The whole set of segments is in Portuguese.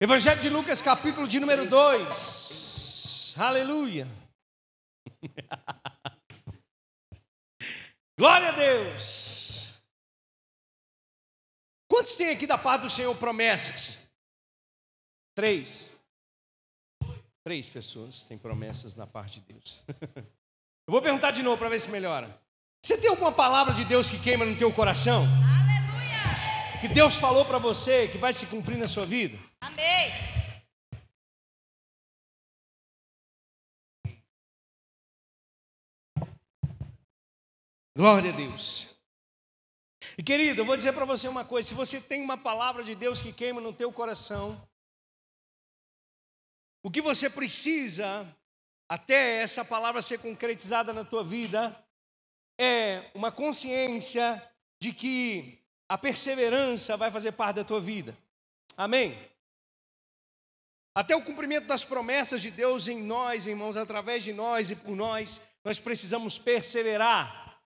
Evangelho de Lucas, capítulo de número 2. Aleluia. Glória a Deus. Quantos tem aqui da parte do Senhor promessas? Três. Três pessoas têm promessas na parte de Deus. Eu vou perguntar de novo para ver se melhora. Você tem alguma palavra de Deus que queima no teu coração? Aleluia! Que Deus falou para você que vai se cumprir na sua vida? Amém. Glória a Deus. E querido, eu vou dizer para você uma coisa: se você tem uma palavra de Deus que queima no teu coração, o que você precisa até essa palavra ser concretizada na tua vida é uma consciência de que a perseverança vai fazer parte da tua vida. Amém? Até o cumprimento das promessas de Deus em nós, irmãos, através de nós e por nós, nós precisamos perseverar,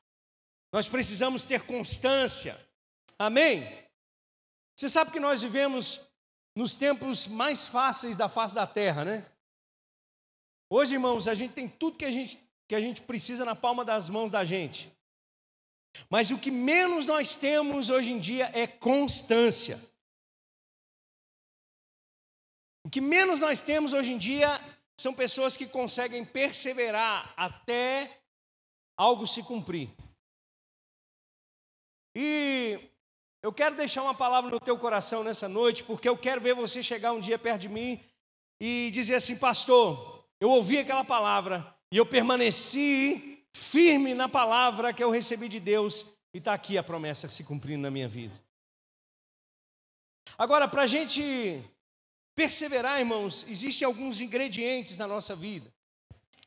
nós precisamos ter constância, amém? Você sabe que nós vivemos nos tempos mais fáceis da face da terra, né? Hoje, irmãos, a gente tem tudo que a gente, que a gente precisa na palma das mãos da gente. Mas o que menos nós temos hoje em dia é constância. O que menos nós temos hoje em dia são pessoas que conseguem perseverar até algo se cumprir. E eu quero deixar uma palavra no teu coração nessa noite, porque eu quero ver você chegar um dia perto de mim e dizer assim, pastor, eu ouvi aquela palavra e eu permaneci firme na palavra que eu recebi de Deus e está aqui a promessa se cumprindo na minha vida. Agora, para a gente Perseverar, irmãos, existem alguns ingredientes na nossa vida.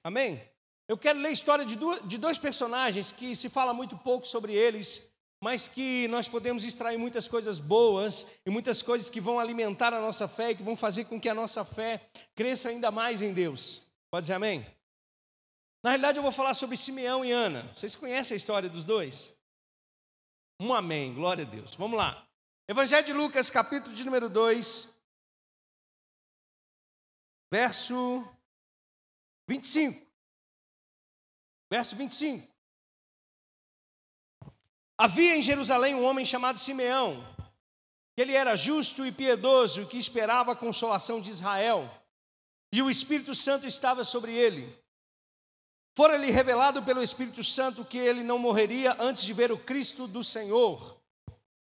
Amém? Eu quero ler a história de, de dois personagens que se fala muito pouco sobre eles, mas que nós podemos extrair muitas coisas boas e muitas coisas que vão alimentar a nossa fé e que vão fazer com que a nossa fé cresça ainda mais em Deus. Pode dizer amém? Na realidade, eu vou falar sobre Simeão e Ana. Vocês conhecem a história dos dois? Um amém, glória a Deus. Vamos lá. Evangelho de Lucas, capítulo de número 2, verso 25. Verso 25. Havia em Jerusalém um homem chamado Simeão, que ele era justo e piedoso, que esperava a consolação de Israel, e o Espírito Santo estava sobre ele. Fora-lhe revelado pelo Espírito Santo que ele não morreria antes de ver o Cristo do Senhor.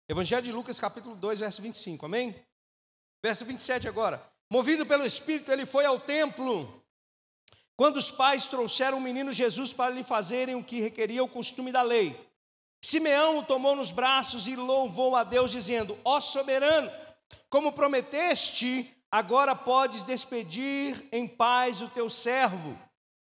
Evangelho de Lucas, capítulo 2, verso 25, amém? Verso 27 agora. Movido pelo Espírito, ele foi ao templo. Quando os pais trouxeram o menino Jesus para lhe fazerem o que requeria o costume da lei, Simeão o tomou nos braços e louvou a Deus, dizendo: Ó soberano, como prometeste, agora podes despedir em paz o teu servo,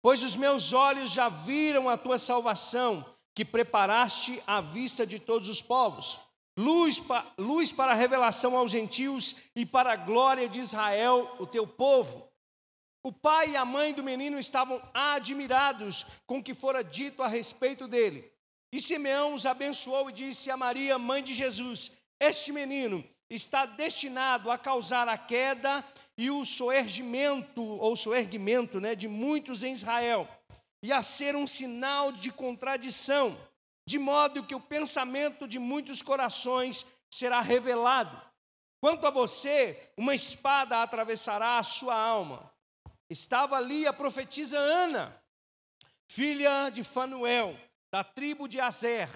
pois os meus olhos já viram a tua salvação, que preparaste à vista de todos os povos luz, pa, luz para a revelação aos gentios e para a glória de Israel, o teu povo. O pai e a mãe do menino estavam admirados com o que fora dito a respeito dele. E Simeão os abençoou e disse a Maria, mãe de Jesus: Este menino está destinado a causar a queda e o soergimento, ou soerguimento, né, de muitos em Israel, e a ser um sinal de contradição de modo que o pensamento de muitos corações será revelado. Quanto a você, uma espada atravessará a sua alma. Estava ali a profetisa Ana, filha de Fanuel, da tribo de Azer.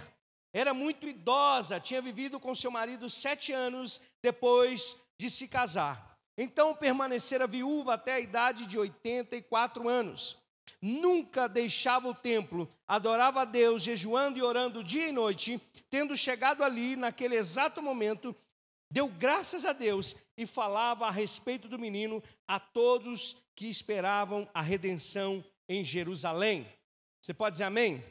Era muito idosa, tinha vivido com seu marido sete anos depois de se casar. Então permanecera viúva até a idade de 84 anos nunca deixava o templo, adorava a Deus, jejuando e orando dia e noite, tendo chegado ali, naquele exato momento, deu graças a Deus e falava a respeito do menino a todos que esperavam a redenção em Jerusalém. Você pode dizer amém?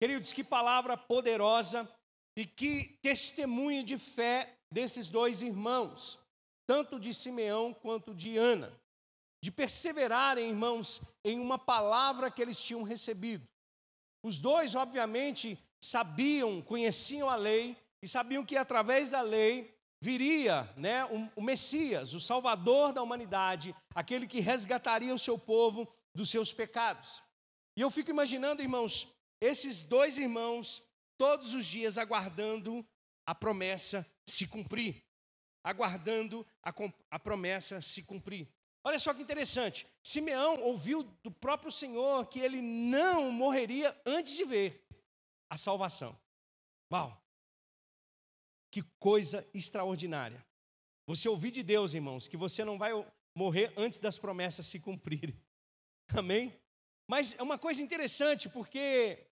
Queridos, que palavra poderosa e que testemunho de fé desses dois irmãos, tanto de Simeão quanto de Ana de perseverarem, irmãos, em uma palavra que eles tinham recebido. Os dois, obviamente, sabiam, conheciam a lei e sabiam que através da lei viria né, o, Messias, o Salvador da humanidade, aquele que resgataria o seu povo dos seus pecados. E eu fico imaginando, irmãos, esses dois irmãos todos os dias aguardando a promessa se cumprir, aguardando a, a promessa se cumprir. Olha só que interessante. Simeão ouviu do próprio Senhor que ele não morreria antes de ver a salvação. Uau! Que coisa extraordinária. Você ouvir de Deus, irmãos, que você não vai morrer antes das promessas se cumprirem. Amém? Mas é uma coisa interessante porque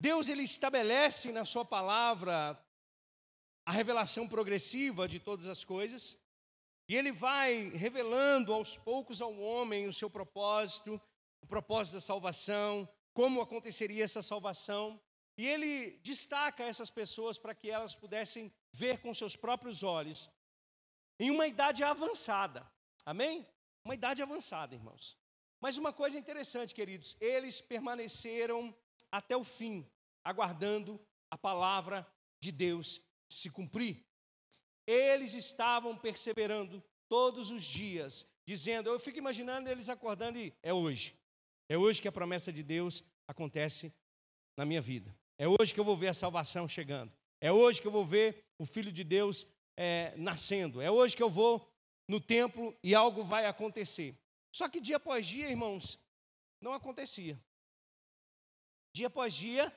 Deus ele estabelece na sua palavra a revelação progressiva de todas as coisas, e ele vai revelando aos poucos ao homem o seu propósito, o propósito da salvação, como aconteceria essa salvação, e ele destaca essas pessoas para que elas pudessem ver com seus próprios olhos em uma idade avançada. Amém? Uma idade avançada, irmãos. Mas uma coisa interessante, queridos, eles permaneceram até o fim, aguardando a palavra de Deus se cumprir. Eles estavam perseverando todos os dias, dizendo: Eu fico imaginando eles acordando e é hoje. É hoje que a promessa de Deus acontece na minha vida. É hoje que eu vou ver a salvação chegando. É hoje que eu vou ver o Filho de Deus é, nascendo. É hoje que eu vou no templo e algo vai acontecer. Só que dia após dia, irmãos, não acontecia. Dia após dia,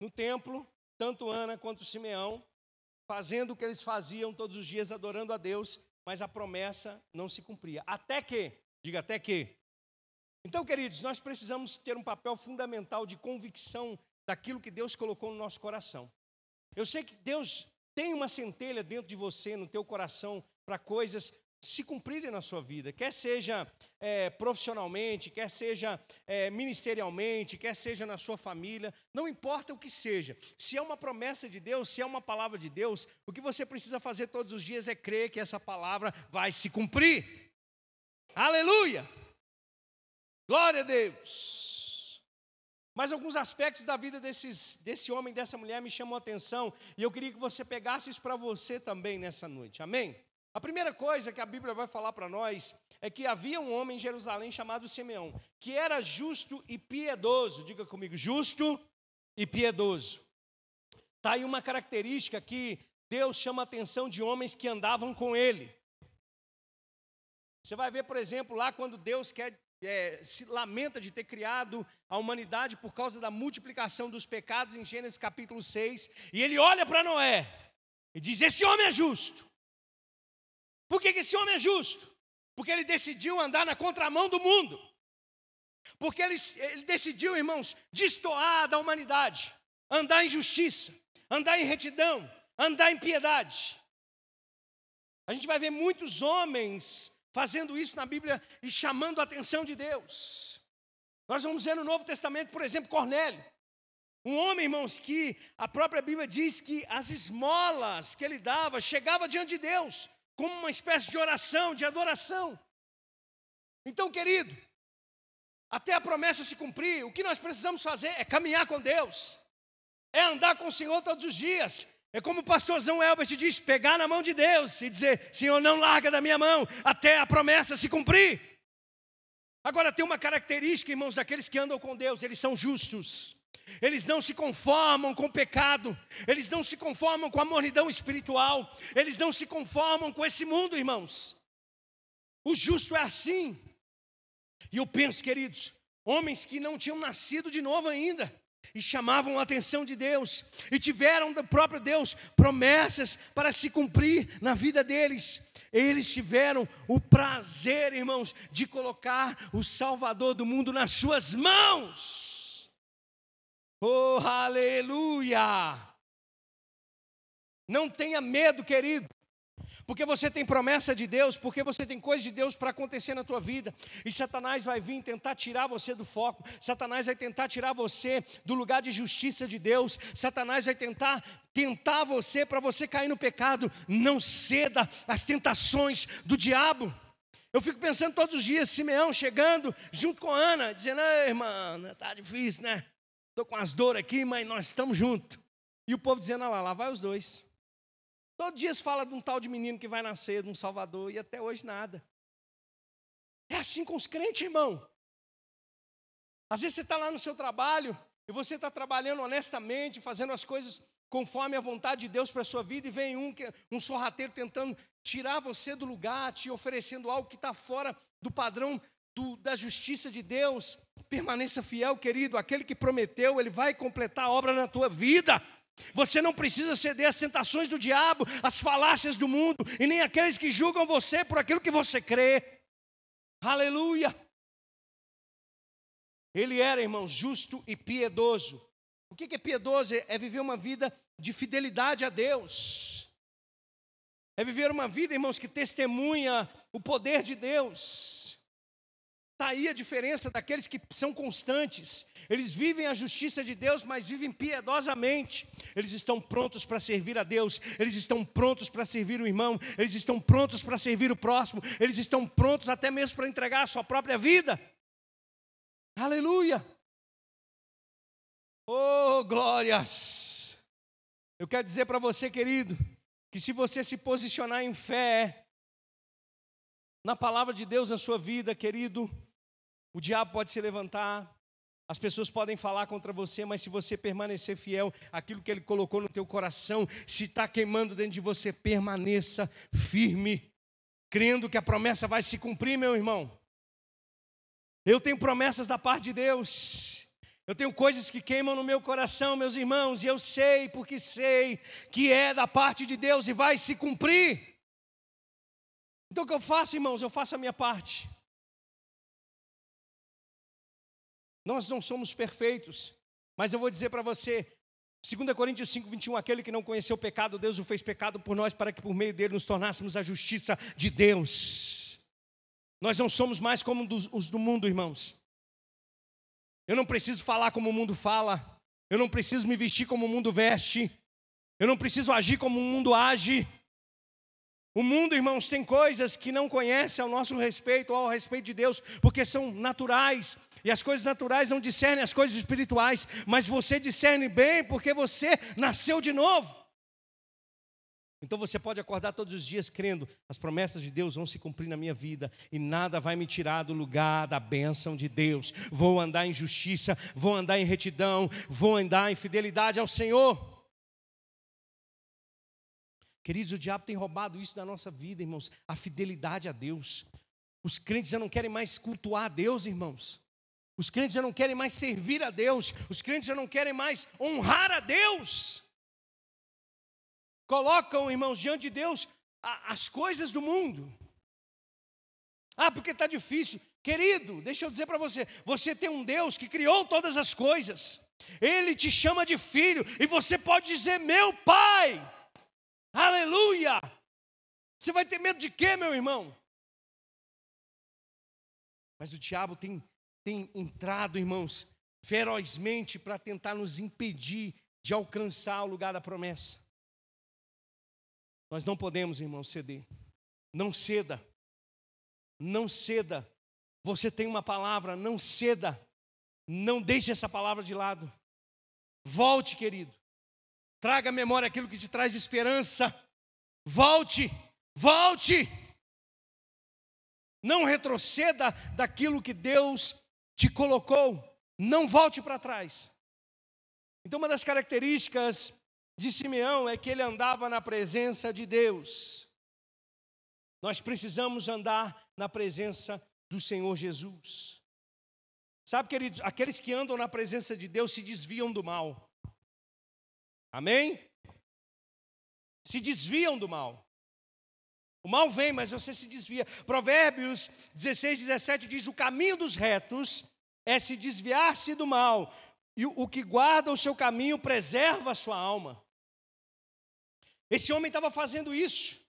no templo, tanto Ana quanto Simeão, fazendo o que eles faziam todos os dias, adorando a Deus, mas a promessa não se cumpria. Até que, diga até que. Então, queridos, nós precisamos ter um papel fundamental de convicção daquilo que Deus colocou no nosso coração. Eu sei que Deus tem uma centelha dentro de você, no teu coração, para coisas se cumprirem na sua vida, quer seja é, profissionalmente, quer seja é, ministerialmente, quer seja na sua família, não importa o que seja, se é uma promessa de Deus, se é uma palavra de Deus, o que você precisa fazer todos os dias é crer que essa palavra vai se cumprir. Aleluia! Glória a Deus! Mas alguns aspectos da vida desses, desse homem, dessa mulher, me chamam a atenção, e eu queria que você pegasse isso para você também nessa noite, amém? A primeira coisa que a Bíblia vai falar para nós é que havia um homem em Jerusalém chamado Simeão, que era justo e piedoso. Diga comigo, justo e piedoso. Está aí uma característica que Deus chama a atenção de homens que andavam com ele. Você vai ver, por exemplo, lá quando Deus quer, é, se lamenta de ter criado a humanidade por causa da multiplicação dos pecados em Gênesis capítulo 6, e ele olha para Noé e diz: Esse homem é justo. Por que, esse homem é justo? Porque ele decidiu andar na contramão do mundo. Porque ele, ele decidiu, irmãos, destoar da humanidade, andar em justiça, andar em retidão, andar em piedade. A gente vai ver muitos homens fazendo isso na Bíblia e chamando a atenção de Deus. Nós vamos ver no Novo Testamento, por exemplo, Cornélio. Um homem, irmãos, que a própria Bíblia diz que as esmolas que ele dava chegava diante de Deus como uma espécie de oração, de adoração. Então, querido, até a promessa se cumprir, o que nós precisamos fazer é caminhar com Deus, é andar com o Senhor todos os dias. É como o pastorzão Elbert diz: pegar na mão de Deus e dizer: Senhor, não larga da minha mão até a promessa se cumprir. Agora, tem uma característica, irmãos, daqueles que andam com Deus: eles são justos. Eles não se conformam com o pecado, eles não se conformam com a mornidão espiritual, eles não se conformam com esse mundo, irmãos. O justo é assim. E eu penso, queridos, homens que não tinham nascido de novo ainda, e chamavam a atenção de Deus, e tiveram do próprio Deus promessas para se cumprir na vida deles. Eles tiveram o prazer, irmãos, de colocar o Salvador do mundo nas suas mãos. Oh, aleluia! Não tenha medo, querido, porque você tem promessa de Deus, porque você tem coisa de Deus para acontecer na tua vida, e Satanás vai vir tentar tirar você do foco, Satanás vai tentar tirar você do lugar de justiça de Deus, Satanás vai tentar tentar você para você cair no pecado, não ceda às tentações do diabo. Eu fico pensando todos os dias, Simeão chegando junto com Ana, dizendo: Ei, irmã, tá difícil, né? Estou com as dores aqui, mas nós estamos juntos. E o povo dizendo, lá, lá vai os dois. Todo dia se fala de um tal de menino que vai nascer, de um Salvador, e até hoje nada. É assim com os crentes, irmão. Às vezes você está lá no seu trabalho e você está trabalhando honestamente, fazendo as coisas conforme a vontade de Deus para a sua vida, e vem um, um sorrateiro tentando tirar você do lugar, te oferecendo algo que está fora do padrão do, da justiça de Deus. Permaneça fiel, querido. Aquele que prometeu, ele vai completar a obra na tua vida. Você não precisa ceder às tentações do diabo, às falácias do mundo, e nem aqueles que julgam você por aquilo que você crê. Aleluia! Ele era, irmão, justo e piedoso. O que é piedoso? É viver uma vida de fidelidade a Deus. É viver uma vida, irmãos, que testemunha o poder de Deus. Está aí a diferença daqueles que são constantes. Eles vivem a justiça de Deus, mas vivem piedosamente. Eles estão prontos para servir a Deus, eles estão prontos para servir o irmão, eles estão prontos para servir o próximo, eles estão prontos até mesmo para entregar a sua própria vida. Aleluia! Oh, glórias! Eu quero dizer para você, querido, que se você se posicionar em fé na palavra de Deus na sua vida, querido, o diabo pode se levantar, as pessoas podem falar contra você, mas se você permanecer fiel àquilo que ele colocou no teu coração, se está queimando dentro de você, permaneça firme, crendo que a promessa vai se cumprir, meu irmão. Eu tenho promessas da parte de Deus. Eu tenho coisas que queimam no meu coração, meus irmãos, e eu sei, porque sei que é da parte de Deus e vai se cumprir. Então o que eu faço, irmãos? Eu faço a minha parte. Nós não somos perfeitos, mas eu vou dizer para você, 2 Coríntios 5, 21, aquele que não conheceu o pecado, Deus o fez pecado por nós, para que por meio dele nos tornássemos a justiça de Deus. Nós não somos mais como os do mundo, irmãos. Eu não preciso falar como o mundo fala. Eu não preciso me vestir como o mundo veste. Eu não preciso agir como o mundo age. O mundo, irmãos, tem coisas que não conhece ao nosso respeito ao respeito de Deus, porque são naturais. E as coisas naturais não discernem as coisas espirituais, mas você discerne bem porque você nasceu de novo. Então você pode acordar todos os dias crendo, as promessas de Deus vão se cumprir na minha vida e nada vai me tirar do lugar da bênção de Deus. Vou andar em justiça, vou andar em retidão, vou andar em fidelidade ao Senhor. Queridos, o diabo tem roubado isso da nossa vida, irmãos, a fidelidade a Deus. Os crentes já não querem mais cultuar a Deus, irmãos. Os crentes já não querem mais servir a Deus. Os crentes já não querem mais honrar a Deus colocam, irmãos, diante de Deus as coisas do mundo. Ah, porque está difícil. Querido, deixa eu dizer para você: você tem um Deus que criou todas as coisas, Ele te chama de filho, e você pode dizer, meu pai, aleluia. Você vai ter medo de quê, meu irmão? Mas o diabo tem, tem entrado, irmãos, ferozmente para tentar nos impedir de alcançar o lugar da promessa. Nós não podemos, irmão, ceder. Não ceda. Não ceda. Você tem uma palavra, não ceda. Não deixe essa palavra de lado. Volte, querido. Traga à memória aquilo que te traz esperança. Volte, volte. Não retroceda daquilo que Deus te colocou. Não volte para trás. Então, uma das características de Simeão é que ele andava na presença de Deus. Nós precisamos andar na presença do Senhor Jesus. Sabe, queridos, aqueles que andam na presença de Deus se desviam do mal. Amém? Se desviam do mal. O mal vem, mas você se desvia. Provérbios 16, 17 diz: O caminho dos retos é se desviar-se do mal, e o que guarda o seu caminho preserva a sua alma. Esse homem estava fazendo isso.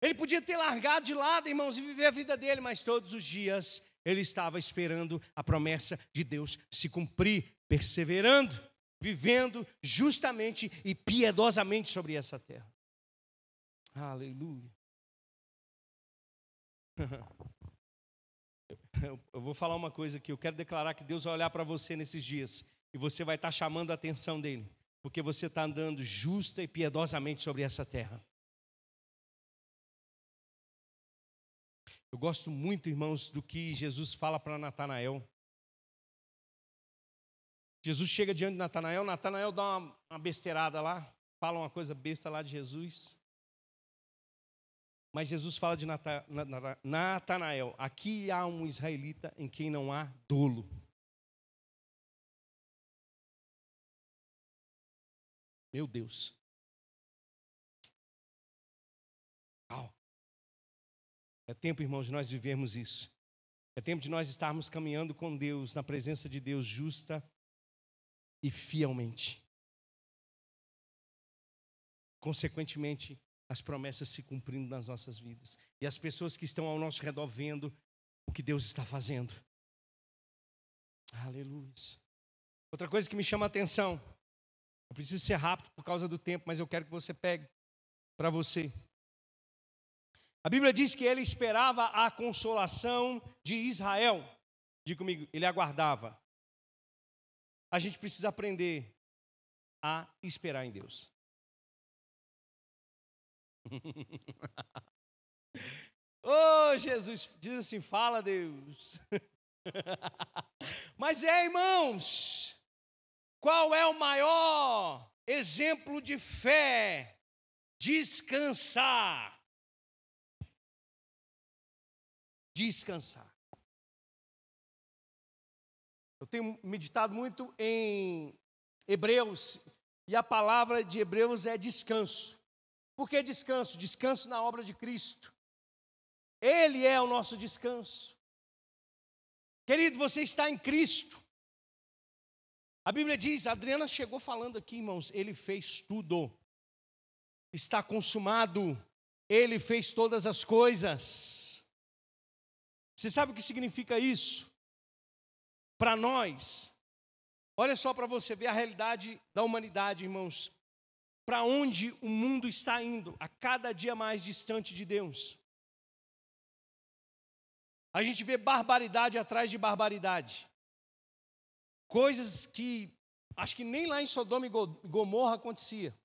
Ele podia ter largado de lado, irmãos, e viver a vida dele, mas todos os dias ele estava esperando a promessa de Deus se cumprir, perseverando, vivendo justamente e piedosamente sobre essa terra. Aleluia. eu vou falar uma coisa aqui. eu quero declarar que Deus vai olhar para você nesses dias e você vai estar chamando a atenção dele, porque você está andando justa e piedosamente sobre essa terra. Eu gosto muito, irmãos, do que Jesus fala para Natanael. Jesus chega diante de Natanael, Natanael dá uma besteirada lá, fala uma coisa besta lá de Jesus. Mas Jesus fala de Natanael: aqui há um israelita em quem não há dolo. Meu Deus. É tempo, irmãos, de nós vivermos isso. É tempo de nós estarmos caminhando com Deus, na presença de Deus, justa e fielmente. Consequentemente, as promessas se cumprindo nas nossas vidas. E as pessoas que estão ao nosso redor vendo o que Deus está fazendo. Aleluia. Outra coisa que me chama a atenção, eu preciso ser rápido por causa do tempo, mas eu quero que você pegue para você. A Bíblia diz que ele esperava a consolação de Israel. Diga comigo, ele aguardava. A gente precisa aprender a esperar em Deus. Oh, Jesus, diz assim: fala, Deus. Mas é, irmãos, qual é o maior exemplo de fé? Descansar. Descansar. Eu tenho meditado muito em Hebreus, e a palavra de Hebreus é descanso. Por que descanso? Descanso na obra de Cristo. Ele é o nosso descanso. Querido, você está em Cristo. A Bíblia diz, a Adriana chegou falando aqui, irmãos, ele fez tudo. Está consumado. Ele fez todas as coisas. Você sabe o que significa isso? Para nós, olha só para você ver a realidade da humanidade, irmãos para onde o mundo está indo, a cada dia mais distante de Deus. A gente vê barbaridade atrás de barbaridade. Coisas que acho que nem lá em Sodoma e Gomorra acontecia.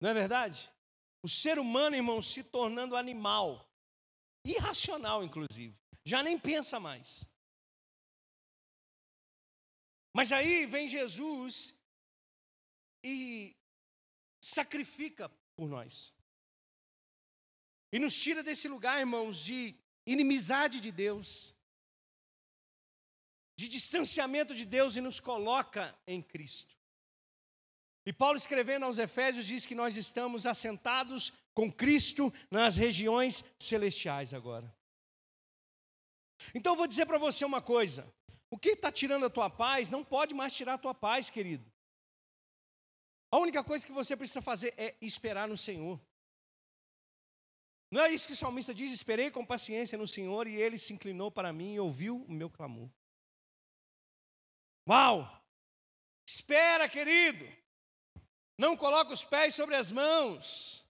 Não é verdade? O ser humano, irmão, se tornando animal, irracional inclusive, já nem pensa mais. Mas aí vem Jesus e sacrifica por nós. E nos tira desse lugar, irmãos, de inimizade de Deus, de distanciamento de Deus e nos coloca em Cristo. E Paulo, escrevendo aos Efésios, diz que nós estamos assentados com Cristo nas regiões celestiais agora. Então eu vou dizer para você uma coisa: o que está tirando a tua paz não pode mais tirar a tua paz, querido. A única coisa que você precisa fazer é esperar no Senhor. Não é isso que o salmista diz? Esperei com paciência no Senhor e ele se inclinou para mim e ouviu o meu clamor. Uau! Espera, querido. Não coloque os pés sobre as mãos.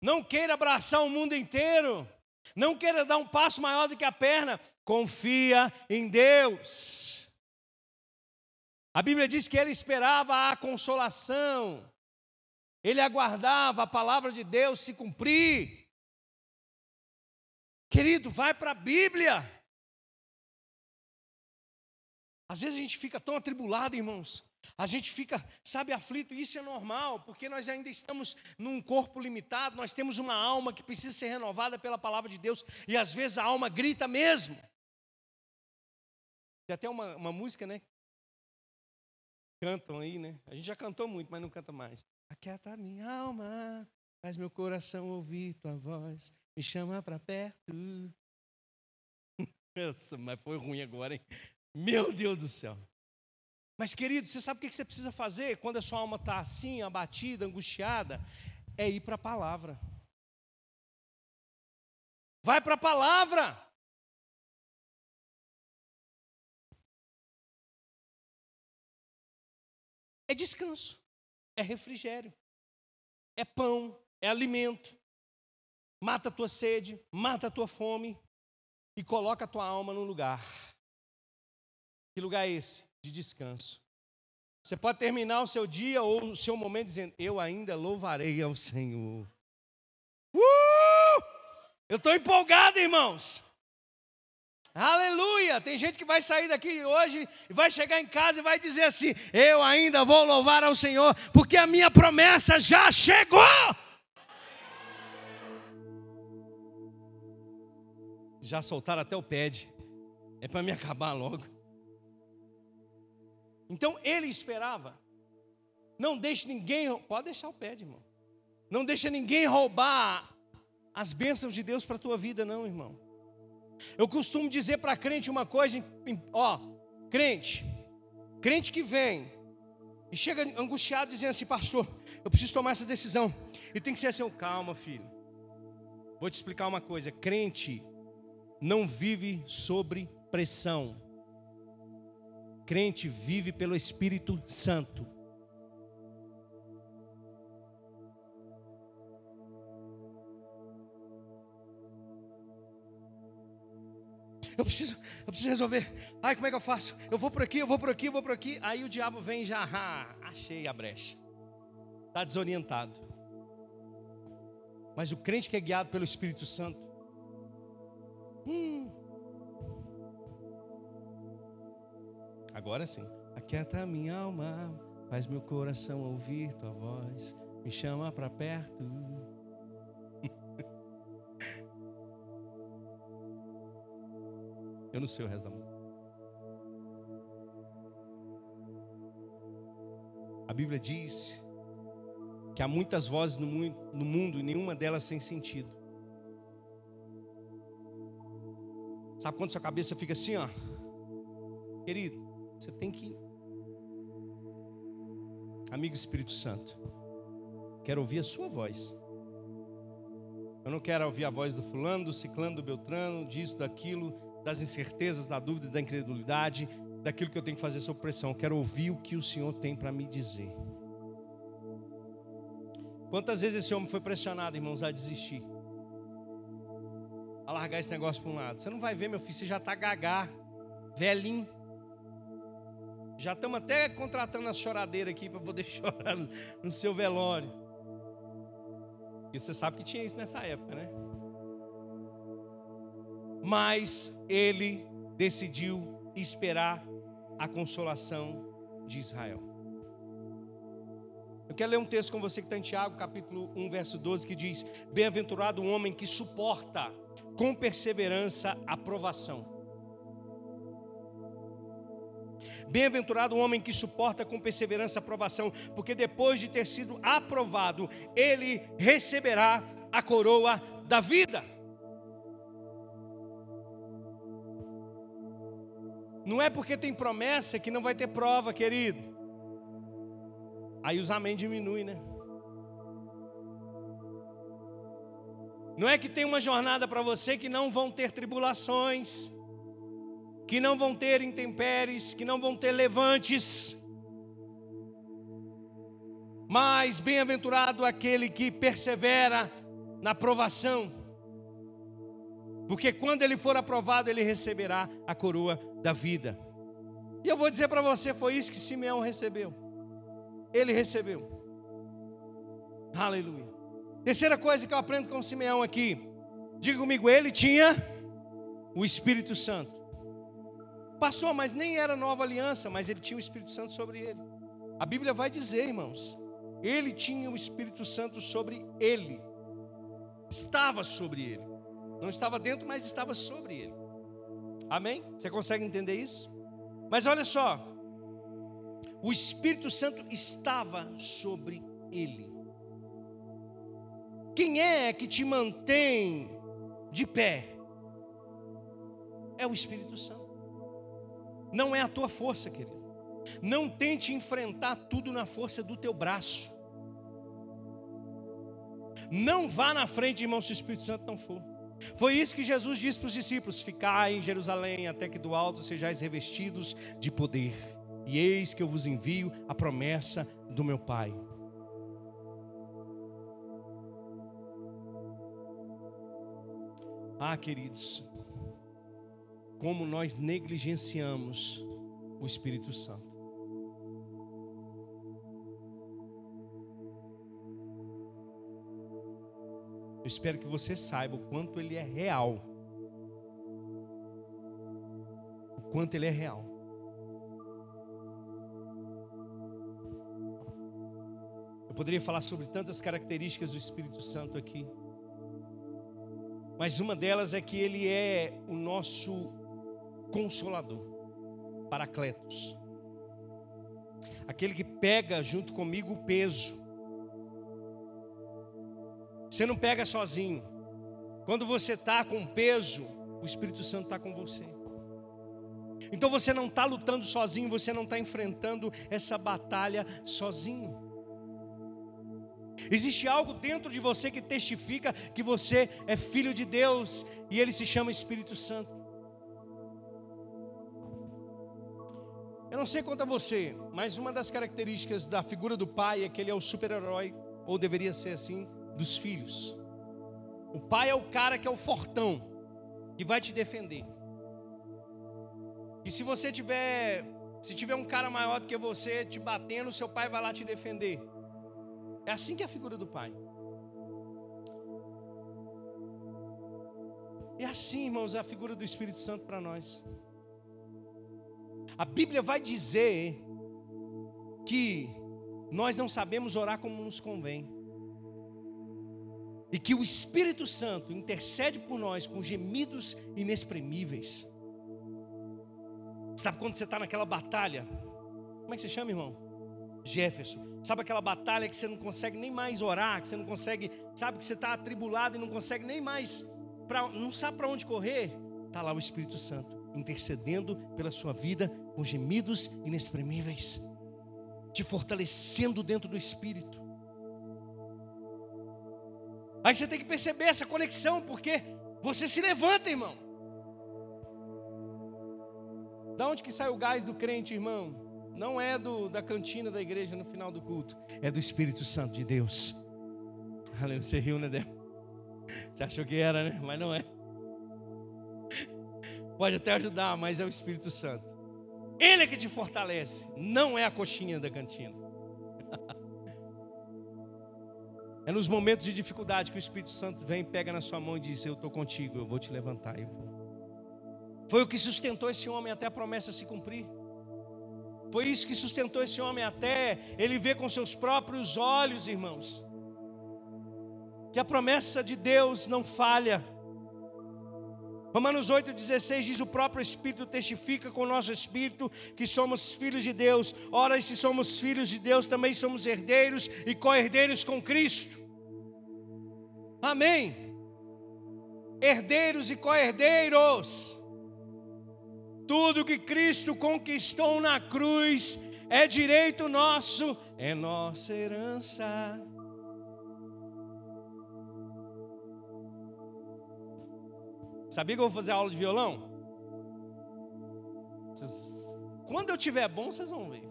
Não queira abraçar o mundo inteiro. Não queira dar um passo maior do que a perna. Confia em Deus. A Bíblia diz que ele esperava a consolação, ele aguardava a palavra de Deus se cumprir. Querido, vai para a Bíblia. Às vezes a gente fica tão atribulado, irmãos. A gente fica, sabe, aflito, isso é normal, porque nós ainda estamos num corpo limitado, nós temos uma alma que precisa ser renovada pela palavra de Deus, e às vezes a alma grita mesmo. Tem até uma, uma música, né? Cantam aí, né? A gente já cantou muito, mas não canta mais. Aquieta minha alma, faz meu coração ouvir tua voz, me chama para perto. Nossa, mas foi ruim agora, hein? Meu Deus do céu. Mas, querido, você sabe o que você precisa fazer quando a sua alma está assim, abatida, angustiada? É ir para a palavra. Vai para a palavra. É descanso, é refrigério, é pão, é alimento. Mata a tua sede, mata a tua fome e coloca a tua alma num lugar. Que lugar é esse? De descanso. Você pode terminar o seu dia ou o seu momento dizendo: Eu ainda louvarei ao Senhor. Uh! Eu estou empolgado, irmãos. Aleluia! Tem gente que vai sair daqui hoje e vai chegar em casa e vai dizer assim: Eu ainda vou louvar ao Senhor, porque a minha promessa já chegou. Já soltaram até o pad, é para me acabar logo. Então ele esperava. Não deixe ninguém, pode deixar o pad, irmão. Não deixe ninguém roubar as bênçãos de Deus para a tua vida, não, irmão. Eu costumo dizer para crente uma coisa, ó, crente, crente que vem e chega angustiado dizendo assim, pastor, eu preciso tomar essa decisão. E tem que ser assim, calma, filho. Vou te explicar uma coisa, crente não vive sobre pressão. Crente vive pelo Espírito Santo. Eu preciso, eu preciso resolver. Ai, como é que eu faço? Eu vou por aqui, eu vou por aqui, eu vou por aqui. Aí o diabo vem já, ah, achei a brecha. Está desorientado. Mas o crente que é guiado pelo Espírito Santo, hum, agora sim, aquieta a minha alma, faz meu coração ouvir tua voz, me chama para perto. Eu não sei o resto da música. A Bíblia diz que há muitas vozes no mundo, e nenhuma delas sem sentido. Sabe quando sua cabeça fica assim, ó? Querido, você tem que. Amigo Espírito Santo, quero ouvir a sua voz. Eu não quero ouvir a voz do fulano, do ciclano, do beltrano, disso, daquilo das incertezas, da dúvida, da incredulidade, daquilo que eu tenho que fazer sob pressão. Eu quero ouvir o que o Senhor tem para me dizer. Quantas vezes esse homem foi pressionado, irmãos, a desistir? A largar esse negócio para um lado. Você não vai ver, meu filho, você já está gagá, velhinho. Já estamos até contratando a choradeira aqui para poder chorar no seu velório. E você sabe que tinha isso nessa época, né? Mas ele decidiu esperar a consolação de Israel. Eu quero ler um texto com você que está em Tiago, capítulo 1, verso 12, que diz: Bem-aventurado o homem que suporta com perseverança a provação. Bem-aventurado o homem que suporta com perseverança a provação, porque depois de ter sido aprovado, ele receberá a coroa da vida. Não é porque tem promessa que não vai ter prova, querido. Aí os amém diminui, né? Não é que tem uma jornada para você que não vão ter tribulações, que não vão ter intempéries, que não vão ter levantes. Mas bem-aventurado aquele que persevera na provação. Porque quando ele for aprovado, ele receberá a coroa da vida. E eu vou dizer para você: foi isso que Simeão recebeu. Ele recebeu. Aleluia. Terceira coisa que eu aprendo com Simeão aqui. Diga comigo, ele tinha o Espírito Santo. Passou, mas nem era nova aliança, mas ele tinha o Espírito Santo sobre ele. A Bíblia vai dizer, irmãos, ele tinha o Espírito Santo sobre ele. Estava sobre ele. Não estava dentro, mas estava sobre ele. Amém? Você consegue entender isso? Mas olha só, o Espírito Santo estava sobre ele. Quem é que te mantém de pé? É o Espírito Santo. Não é a tua força, querido. Não tente enfrentar tudo na força do teu braço. Não vá na frente, irmão, se o Espírito Santo não for. Foi isso que Jesus disse para os discípulos: Ficai em Jerusalém até que do alto sejais revestidos de poder. E eis que eu vos envio a promessa do meu Pai. Ah, queridos, como nós negligenciamos o Espírito Santo. Eu espero que você saiba o quanto ele é real. O quanto ele é real. Eu poderia falar sobre tantas características do Espírito Santo aqui. Mas uma delas é que ele é o nosso consolador, Paracletos. Aquele que pega junto comigo o peso. Você não pega sozinho. Quando você está com peso, o Espírito Santo está com você. Então você não está lutando sozinho, você não está enfrentando essa batalha sozinho. Existe algo dentro de você que testifica que você é filho de Deus e ele se chama Espírito Santo. Eu não sei quanto a você, mas uma das características da figura do pai é que ele é o super-herói, ou deveria ser assim, dos filhos. O pai é o cara que é o fortão, que vai te defender. E se você tiver, se tiver um cara maior do que você te batendo, seu pai vai lá te defender. É assim que é a figura do pai. É assim, irmãos, a figura do Espírito Santo para nós. A Bíblia vai dizer que nós não sabemos orar como nos convém. E que o Espírito Santo intercede por nós com gemidos inexprimíveis. Sabe quando você está naquela batalha? Como é que você chama, irmão? Jefferson. Sabe aquela batalha que você não consegue nem mais orar, que você não consegue, sabe que você está atribulado e não consegue nem mais, pra, não sabe para onde correr? Está lá o Espírito Santo intercedendo pela sua vida com gemidos inexprimíveis, te fortalecendo dentro do Espírito. Aí você tem que perceber essa conexão, porque você se levanta, irmão. Da onde que sai o gás do crente, irmão? não é do, da cantina da igreja no final do culto, é do Espírito Santo de Deus. Aleluia, você riu, né, Débora? Você achou que era, né? Mas não é. Pode até ajudar, mas é o Espírito Santo. Ele é que te fortalece, não é a coxinha da cantina. É nos momentos de dificuldade que o Espírito Santo vem, pega na sua mão e diz: Eu estou contigo, eu vou te levantar. Eu vou. Foi o que sustentou esse homem até a promessa se cumprir. Foi isso que sustentou esse homem até ele ver com seus próprios olhos, irmãos, que a promessa de Deus não falha. Romanos 8,16 diz: O próprio Espírito testifica com o nosso Espírito que somos filhos de Deus. Ora, se somos filhos de Deus, também somos herdeiros e co-herdeiros com Cristo. Amém. Herdeiros e co-herdeiros. Tudo que Cristo conquistou na cruz é direito nosso, é nossa herança. Sabia que eu vou fazer aula de violão? Vocês, quando eu tiver bom, vocês vão ver.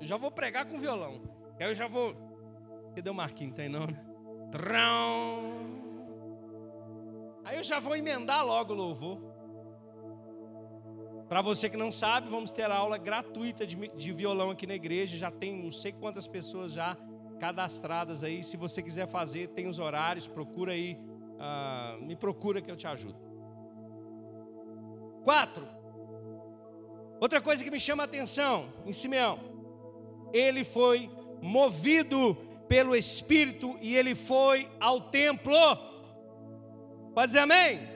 Eu já vou pregar com violão. Aí eu já vou. Cadê o Marquinhos? Tem não, né? Aí eu já vou emendar logo o louvor. Para você que não sabe, vamos ter aula gratuita de, de, violão aqui na igreja. Já tem não sei quantas pessoas já cadastradas aí. Se você quiser fazer, tem os horários. Procura aí, uh, me procura que eu te ajudo. Quatro. Outra coisa que me chama a atenção em Simeão, ele foi movido pelo Espírito e ele foi ao templo. Pode dizer amém?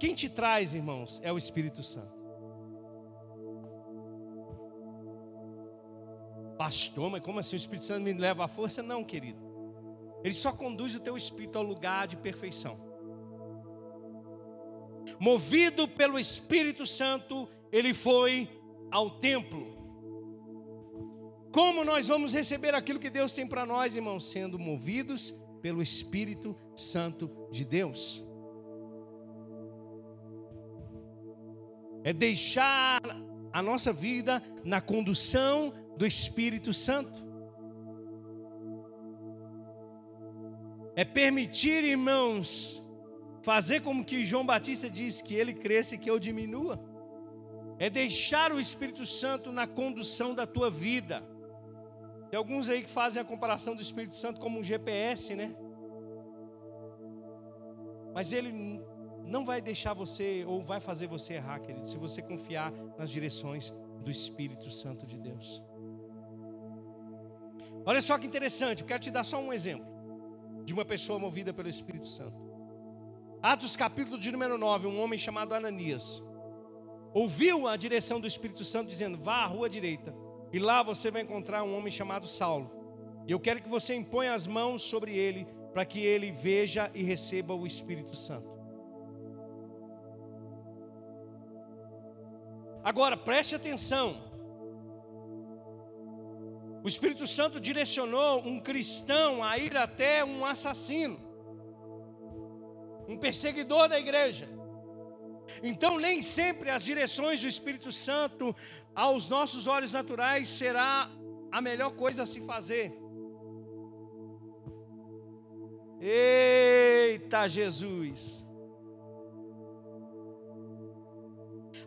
Quem te traz, irmãos, é o Espírito Santo. Pastor, mas como assim o Espírito Santo me leva à força? Não, querido. Ele só conduz o teu espírito ao lugar de perfeição. Movido pelo Espírito Santo, ele foi ao templo. Como nós vamos receber aquilo que Deus tem para nós, irmãos? Sendo movidos pelo Espírito Santo de Deus. é deixar a nossa vida na condução do Espírito Santo. É permitir, irmãos, fazer como que João Batista disse, que ele cresça e que eu diminua. É deixar o Espírito Santo na condução da tua vida. Tem alguns aí que fazem a comparação do Espírito Santo como um GPS, né? Mas ele não vai deixar você ou vai fazer você errar, querido, se você confiar nas direções do Espírito Santo de Deus. Olha só que interessante, eu quero te dar só um exemplo de uma pessoa movida pelo Espírito Santo. Atos capítulo de número 9, um homem chamado Ananias ouviu a direção do Espírito Santo dizendo: "Vá à rua direita, e lá você vai encontrar um homem chamado Saulo. E eu quero que você imponha as mãos sobre ele, para que ele veja e receba o Espírito Santo." Agora, preste atenção. O Espírito Santo direcionou um cristão a ir até um assassino, um perseguidor da igreja. Então, nem sempre as direções do Espírito Santo aos nossos olhos naturais será a melhor coisa a se fazer. Eita Jesus!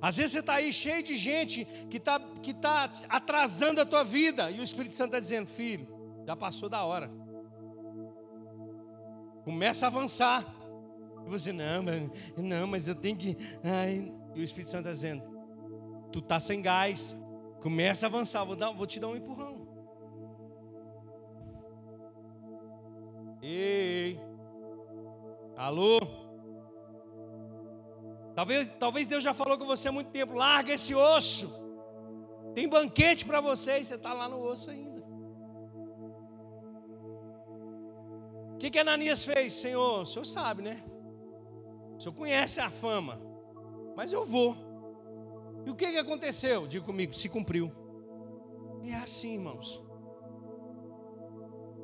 Às vezes você está aí cheio de gente que está que tá atrasando a tua vida e o Espírito Santo está dizendo, filho, já passou da hora. Começa a avançar. Você, não, mas, não, mas eu tenho que. Ai. E o Espírito Santo está dizendo, tu está sem gás. Começa a avançar, vou, dar, vou te dar um empurrão. Ei, alô? Talvez, talvez Deus já falou com você há muito tempo: larga esse osso. Tem banquete para você e você está lá no osso ainda. O que, que Ananias fez, Senhor? O senhor sabe, né? O senhor conhece a fama, mas eu vou. E o que, que aconteceu? Diga comigo, se cumpriu. E é assim, irmãos.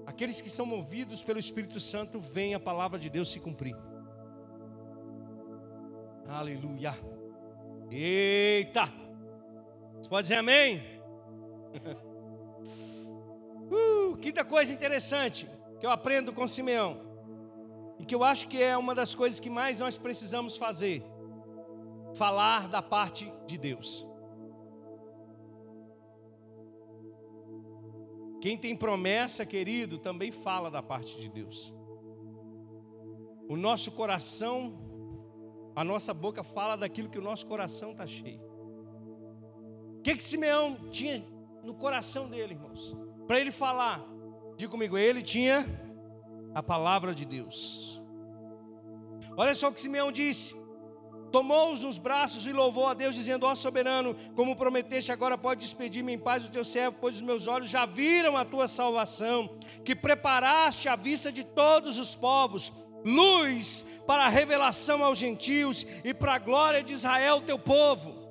Aqueles que são movidos pelo Espírito Santo, veem a palavra de Deus se cumprir. Aleluia. Eita. Você pode dizer amém? uh, quinta coisa interessante que eu aprendo com Simeão. E que eu acho que é uma das coisas que mais nós precisamos fazer. Falar da parte de Deus. Quem tem promessa, querido, também fala da parte de Deus. O nosso coração a nossa boca fala daquilo que o nosso coração está cheio. O que, que Simeão tinha no coração dele, irmãos? Para ele falar, diga comigo, ele tinha a palavra de Deus. Olha só o que Simeão disse: tomou-os nos braços e louvou a Deus, dizendo: Ó soberano, como prometeste, agora pode despedir-me em paz do teu servo, pois os meus olhos já viram a tua salvação, que preparaste à vista de todos os povos luz para a revelação aos gentios e para a glória de Israel, teu povo.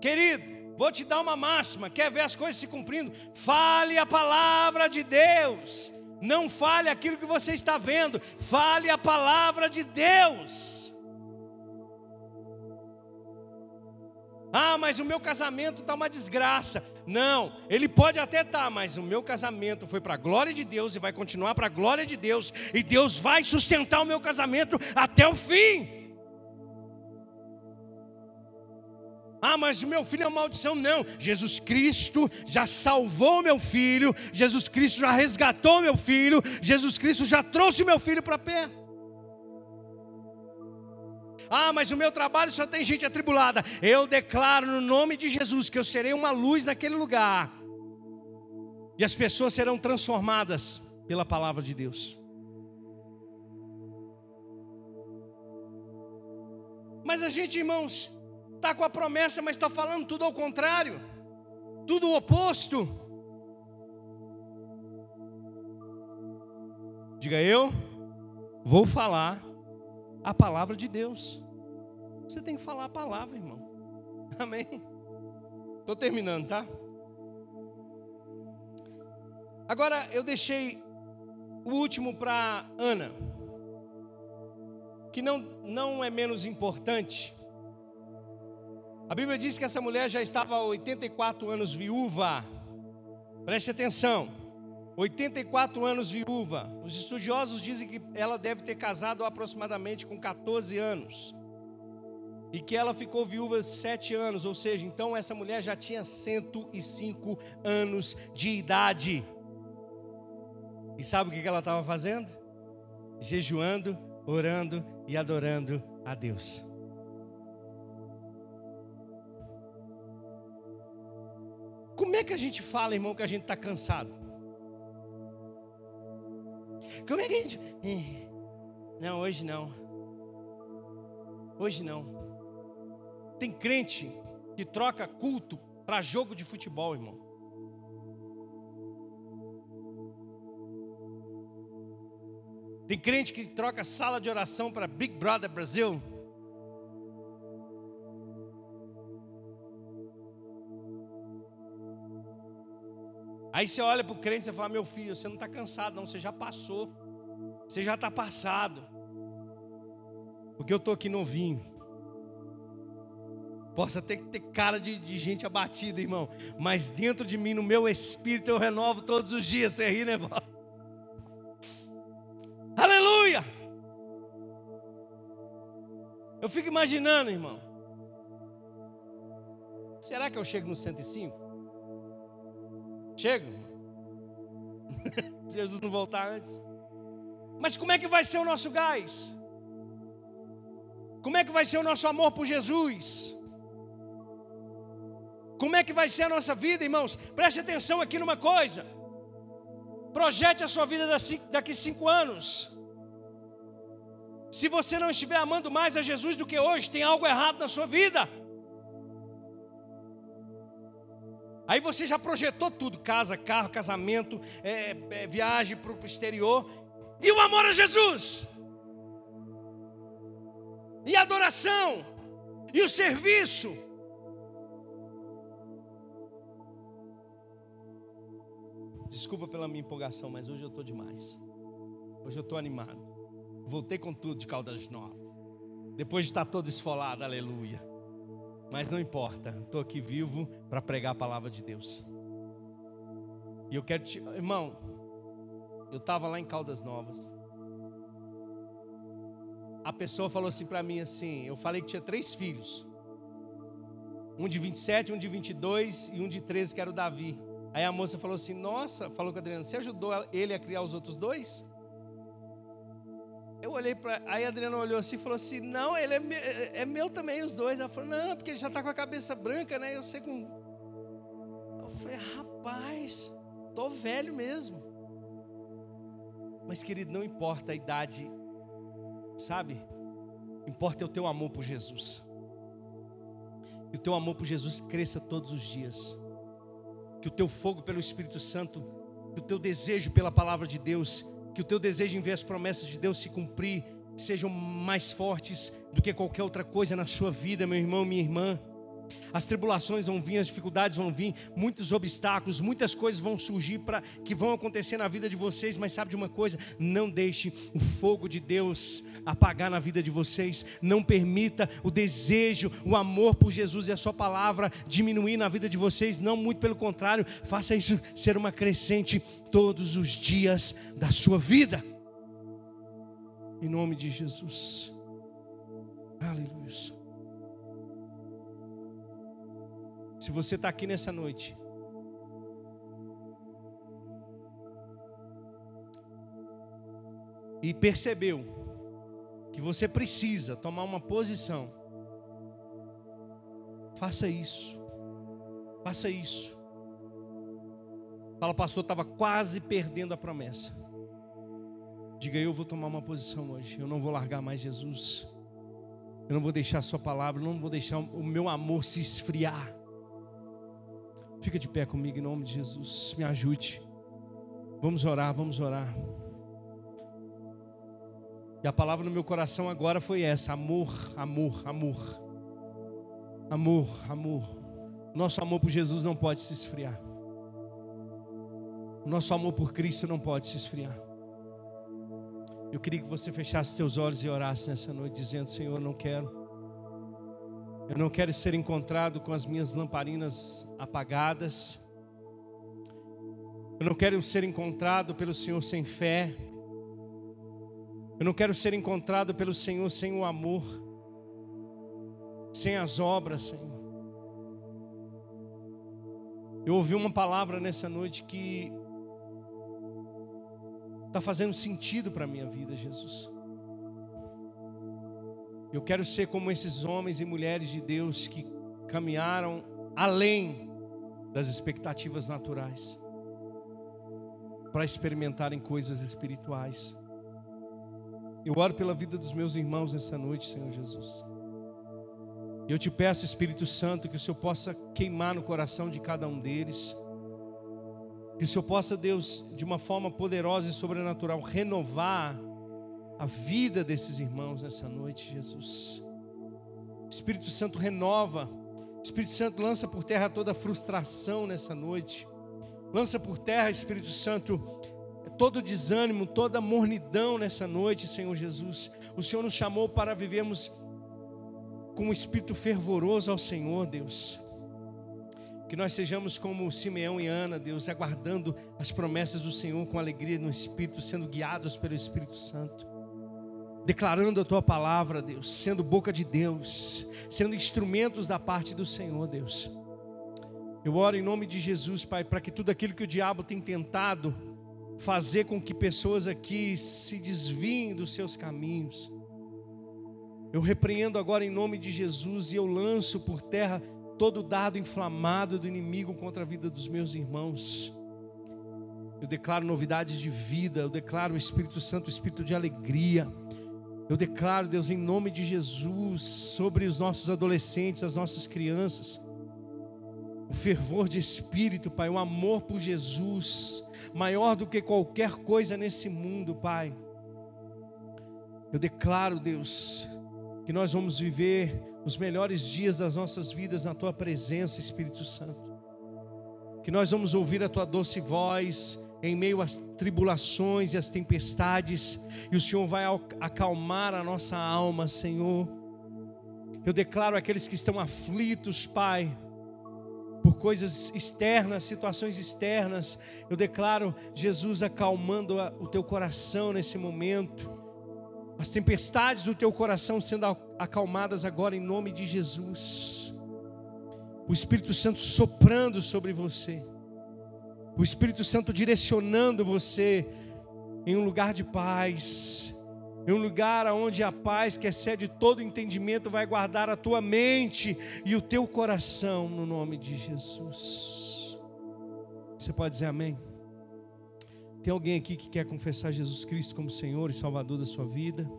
Querido, vou te dar uma máxima: quer ver as coisas se cumprindo? Fale a palavra de Deus, não fale aquilo que você está vendo, fale a palavra de Deus. Ah, mas o meu casamento está uma desgraça. Não, ele pode até estar, tá, mas o meu casamento foi para a glória de Deus e vai continuar para a glória de Deus, e Deus vai sustentar o meu casamento até o fim. Ah, mas o meu filho é uma maldição. Não, Jesus Cristo já salvou meu filho, Jesus Cristo já resgatou meu filho, Jesus Cristo já trouxe meu filho para perto. Ah, mas o meu trabalho só tem gente atribulada. Eu declaro no nome de Jesus que eu serei uma luz naquele lugar. E as pessoas serão transformadas pela palavra de Deus. Mas a gente, irmãos, está com a promessa, mas está falando tudo ao contrário, tudo o oposto. Diga eu, vou falar a palavra de Deus. Você tem que falar a palavra, irmão. Amém? Estou terminando, tá? Agora eu deixei o último para Ana, que não, não é menos importante. A Bíblia diz que essa mulher já estava há 84 anos viúva. Preste atenção. 84 anos viúva. Os estudiosos dizem que ela deve ter casado aproximadamente com 14 anos. e que ela ficou viúva sete anos, ou seja, então essa mulher já tinha 105 anos de idade. E sabe o que ela estava fazendo? Jejuando, orando e adorando a Deus. Como é que a gente fala, irmão, que a gente está cansado? Como é que a gente. Não, hoje não. Hoje não. Tem crente que troca culto para jogo de futebol, irmão. Tem crente que troca sala de oração para Big Brother Brasil. Aí você olha para o crente e fala: Meu filho, você não está cansado, não, você já passou, você já está passado. Porque eu estou aqui novinho. Posso até ter cara de, de, gente abatida, irmão. Mas dentro de mim, no meu espírito, eu renovo todos os dias. Você ri, né, vó? Aleluia! Eu fico imaginando, irmão. Será que eu chego no 105? Chego? Se Jesus não voltar antes. Mas como é que vai ser o nosso gás? Como é que vai ser o nosso amor por Jesus? Como é que vai ser a nossa vida, irmãos? Preste atenção aqui numa coisa. Projete a sua vida daqui cinco anos. Se você não estiver amando mais a Jesus do que hoje, tem algo errado na sua vida. Aí você já projetou tudo: casa, carro, casamento, é, é, viagem para o exterior. E o amor a Jesus e a adoração, e o serviço. Desculpa pela minha empolgação, mas hoje eu estou demais. Hoje eu estou animado. Voltei com tudo de Caldas Novas. Depois de estar todo esfolado, aleluia. Mas não importa, estou aqui vivo para pregar a palavra de Deus. E eu quero te. Irmão, eu estava lá em Caldas Novas a pessoa falou assim para mim assim, eu falei que tinha três filhos. Um de 27, um de 22 e um de 13 que era o Davi. Aí a moça falou assim: "Nossa", falou com a Adriana, "você ajudou ele a criar os outros dois?" Eu olhei para, aí a Adriana olhou assim e falou assim: "Não, ele é, me, é meu também os dois". Ela falou: "Não, porque ele já está com a cabeça branca, né? Eu sei com Eu falei: "Rapaz, tô velho mesmo". Mas querido, não importa a idade Sabe? Importa é o teu amor por Jesus. Que o teu amor por Jesus cresça todos os dias. Que o teu fogo pelo Espírito Santo, que o teu desejo pela palavra de Deus, que o teu desejo em ver as promessas de Deus se cumprir, sejam mais fortes do que qualquer outra coisa na sua vida, meu irmão, minha irmã. As tribulações vão vir, as dificuldades vão vir, muitos obstáculos, muitas coisas vão surgir para que vão acontecer na vida de vocês, mas sabe de uma coisa? Não deixe o fogo de Deus apagar na vida de vocês. Não permita o desejo, o amor por Jesus e a sua palavra diminuir na vida de vocês, não muito pelo contrário, faça isso ser uma crescente todos os dias da sua vida. Em nome de Jesus. Aleluia. Se você está aqui nessa noite, e percebeu que você precisa tomar uma posição, faça isso. Faça isso. Fala, pastor, estava quase perdendo a promessa. Diga, eu vou tomar uma posição hoje. Eu não vou largar mais Jesus. Eu não vou deixar sua palavra, eu não vou deixar o meu amor se esfriar. Fica de pé comigo em nome de Jesus. Me ajude. Vamos orar, vamos orar. E a palavra no meu coração agora foi essa: amor, amor, amor. Amor, amor. Nosso amor por Jesus não pode se esfriar. Nosso amor por Cristo não pode se esfriar. Eu queria que você fechasse seus olhos e orasse nessa noite, dizendo: Senhor, não quero eu não quero ser encontrado com as minhas lamparinas apagadas. Eu não quero ser encontrado pelo Senhor sem fé. Eu não quero ser encontrado pelo Senhor sem o amor. sem as obras, Senhor. Eu ouvi uma palavra nessa noite que está fazendo sentido para a minha vida, Jesus. Eu quero ser como esses homens e mulheres de Deus que caminharam além das expectativas naturais para experimentarem coisas espirituais. Eu oro pela vida dos meus irmãos nessa noite, Senhor Jesus. Eu te peço, Espírito Santo, que o Senhor possa queimar no coração de cada um deles. Que o Senhor possa, Deus, de uma forma poderosa e sobrenatural, renovar a vida desses irmãos nessa noite, Jesus. Espírito Santo renova. Espírito Santo lança por terra toda frustração nessa noite. Lança por terra, Espírito Santo, todo desânimo, toda mornidão nessa noite, Senhor Jesus. O Senhor nos chamou para vivermos com um espírito fervoroso ao Senhor, Deus. Que nós sejamos como Simeão e Ana, Deus, aguardando as promessas do Senhor com alegria no Espírito, sendo guiados pelo Espírito Santo. Declarando a tua palavra, Deus, sendo boca de Deus, sendo instrumentos da parte do Senhor, Deus. Eu oro em nome de Jesus, Pai, para que tudo aquilo que o diabo tem tentado, fazer com que pessoas aqui se desviem dos seus caminhos. Eu repreendo agora em nome de Jesus e eu lanço por terra todo dado inflamado do inimigo contra a vida dos meus irmãos. Eu declaro novidades de vida, eu declaro o Espírito Santo, o Espírito de alegria. Eu declaro, Deus, em nome de Jesus, sobre os nossos adolescentes, as nossas crianças, o fervor de espírito, Pai, o amor por Jesus, maior do que qualquer coisa nesse mundo, Pai. Eu declaro, Deus, que nós vamos viver os melhores dias das nossas vidas na Tua presença, Espírito Santo. Que nós vamos ouvir a Tua doce voz em meio às tribulações e às tempestades, e o Senhor vai acalmar a nossa alma, Senhor. Eu declaro aqueles que estão aflitos, Pai, por coisas externas, situações externas. Eu declaro Jesus acalmando o teu coração nesse momento. As tempestades do teu coração sendo acalmadas agora em nome de Jesus. O Espírito Santo soprando sobre você. O Espírito Santo direcionando você em um lugar de paz em um lugar onde a paz que excede todo entendimento vai guardar a tua mente e o teu coração no nome de Jesus. Você pode dizer amém? Tem alguém aqui que quer confessar Jesus Cristo como Senhor e Salvador da sua vida?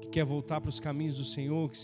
Que quer voltar para os caminhos do Senhor, que se